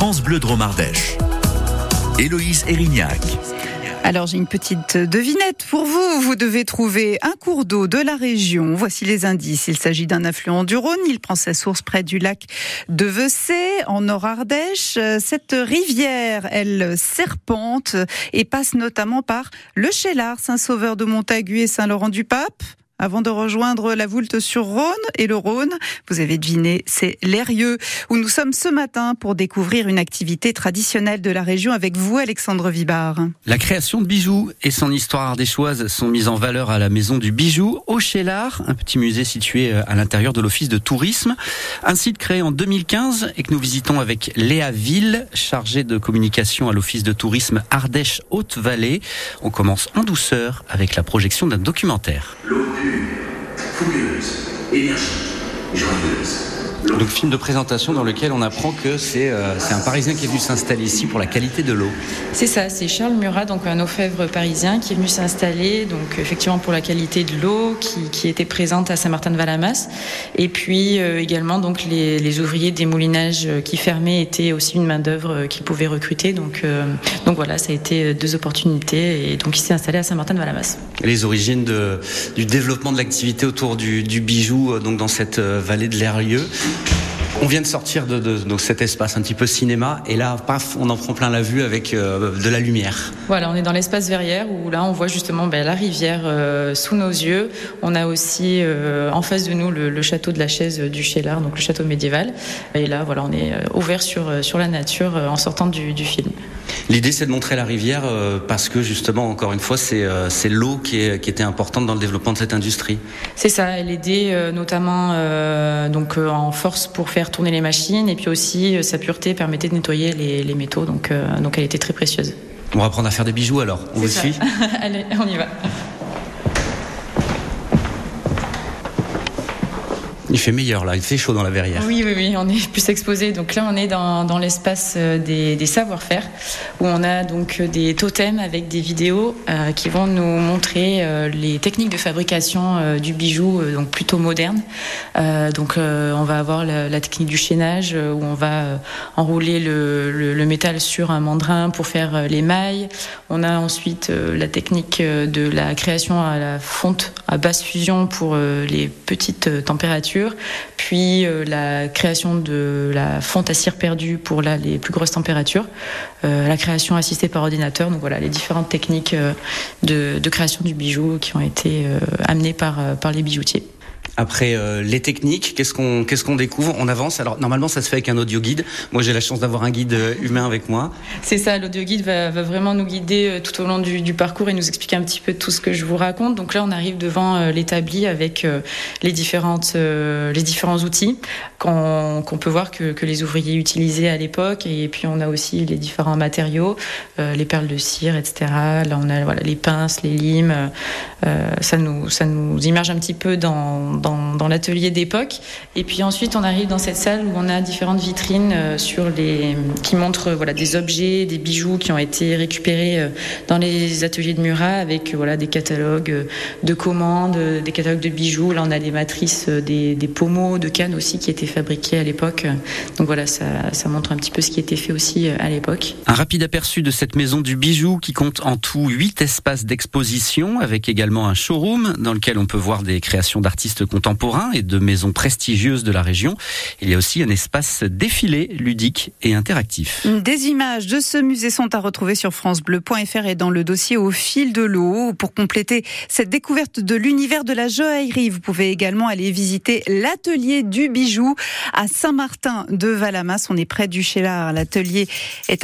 France Bleu Dromardèche. Héloïse Erignac. Alors j'ai une petite devinette pour vous. Vous devez trouver un cours d'eau de la région. Voici les indices. Il s'agit d'un affluent du Rhône. Il prend sa source près du lac de Vessé, en Nord-Ardèche. Cette rivière, elle serpente et passe notamment par le Chélard, Saint-Sauveur de Montagu et Saint-Laurent-du-Pape avant de rejoindre la Voulte sur Rhône et le Rhône. Vous avez deviné, c'est l'Erieux où nous sommes ce matin pour découvrir une activité traditionnelle de la région avec vous, Alexandre Vibard. La création de bijoux et son histoire ardéchoise sont mises en valeur à la Maison du Bijou au Chélard, un petit musée situé euh, à l'intérieur de l'Office de tourisme. Un site créé en 2015 et que nous visitons avec Léa Ville, chargée de communication à l'Office de tourisme Ardèche-Haute-Vallée. On commence en douceur avec la projection d'un documentaire fougueuse, énergique, joyeuse. Donc film de présentation dans lequel on apprend que c'est euh, c'est un Parisien qui est venu s'installer ici pour la qualité de l'eau. C'est ça, c'est Charles Murat, donc un orfèvre parisien qui est venu s'installer, donc effectivement pour la qualité de l'eau qui, qui, était présente à Saint-Martin-de-Valamas, et puis euh, également donc les, les, ouvriers des moulinages qui fermaient étaient aussi une main d'œuvre qu'il pouvait recruter. Donc euh, donc voilà, ça a été deux opportunités et donc il s'est installé à Saint-Martin-de-Valamas. Les origines de, du développement de l'activité autour du, du, bijou donc dans cette vallée de l'Erlieu. On vient de sortir de, de, cet espace un petit peu cinéma et là, paf, on en prend plein la vue avec euh, de la lumière. Voilà, on est dans l'espace verrière où là, on voit justement ben, la rivière euh, sous nos yeux. On a aussi euh, en face de nous le, château de la Chaise du Chélard, donc le château médiéval. Et là, voilà, on est ouvert sur, la nature en sortant du film. L'idée, c'est de montrer la rivière parce que justement, encore une fois, c'est l'eau qui, est, qui était importante dans le développement de cette industrie. C'est ça, elle aidait notamment donc en force pour faire tourner les machines et puis aussi sa pureté permettait de nettoyer les, les métaux donc, euh, donc elle était très précieuse. On va apprendre à faire des bijoux alors, on vous ça. suit Allez, on y va. Il fait meilleur là, il fait chaud dans la verrière. Oui, oui, oui, on est plus exposé. Donc là, on est dans, l'espace des, des savoir-faire où on a donc des totems avec des vidéos euh, qui vont nous montrer euh, les techniques de fabrication euh, du bijou, donc plutôt moderne. donc on va avoir la, technique du chaînage où on va enrouler le, le, le, métal sur un mandrin pour faire les mailles. On a ensuite la technique de la création à la fonte à basse fusion pour les petites températures puis euh, la création de la fonte à cire perdue pour les plus grosses températures, euh, la création assistée par ordinateur, donc voilà les différentes techniques euh, de, création du bijou qui ont été amenées par les bijoutiers. Après euh, les techniques, qu'est-ce qu'on découvre On avance. Alors normalement, ça se fait avec un audio guide. Moi, j'ai la chance d'avoir un guide humain avec moi. C'est ça. L'audio guide va, vraiment nous guider tout au long du, parcours et nous expliquer un petit peu tout ce que je vous raconte. Donc là, on arrive devant euh, l'établi avec euh, les différentes les différents outils qu'on qu peut voir que, les ouvriers utilisaient à l'époque. Et puis on a aussi les différents matériaux, les perles de cire, etc. Là, on a les pinces, les limes. ça nous ça nous immerge un petit peu dans, dans l'atelier d'époque. Et puis ensuite, on arrive dans cette salle où on a différentes vitrines euh, sur les, qui montrent voilà, des objets, des bijoux qui ont été récupérés euh, dans les ateliers de Murat avec voilà, des catalogues euh, de commandes, des catalogues de bijoux. Là, on a des matrices, des, des pommeaux de canne aussi qui étaient fabriqués à l'époque. Donc voilà, ça, ça montre un petit peu ce qui était fait aussi à l'époque. Un rapide aperçu de cette maison du bijou qui compte en tout huit espaces d'exposition avec également un showroom dans lequel on peut voir des créations d'artistes contemporains et de maisons prestigieuses de la région. Il y a aussi un espace défilé ludique et interactif. Des images de ce musée sont à retrouver sur francebleu.fr et dans le dossier au fil de l'eau. Pour compléter cette découverte de l'univers de la joaillerie, vous pouvez également aller visiter l'atelier du bijou à Saint-Martin de Valamas. On est près du Chélard. L'atelier est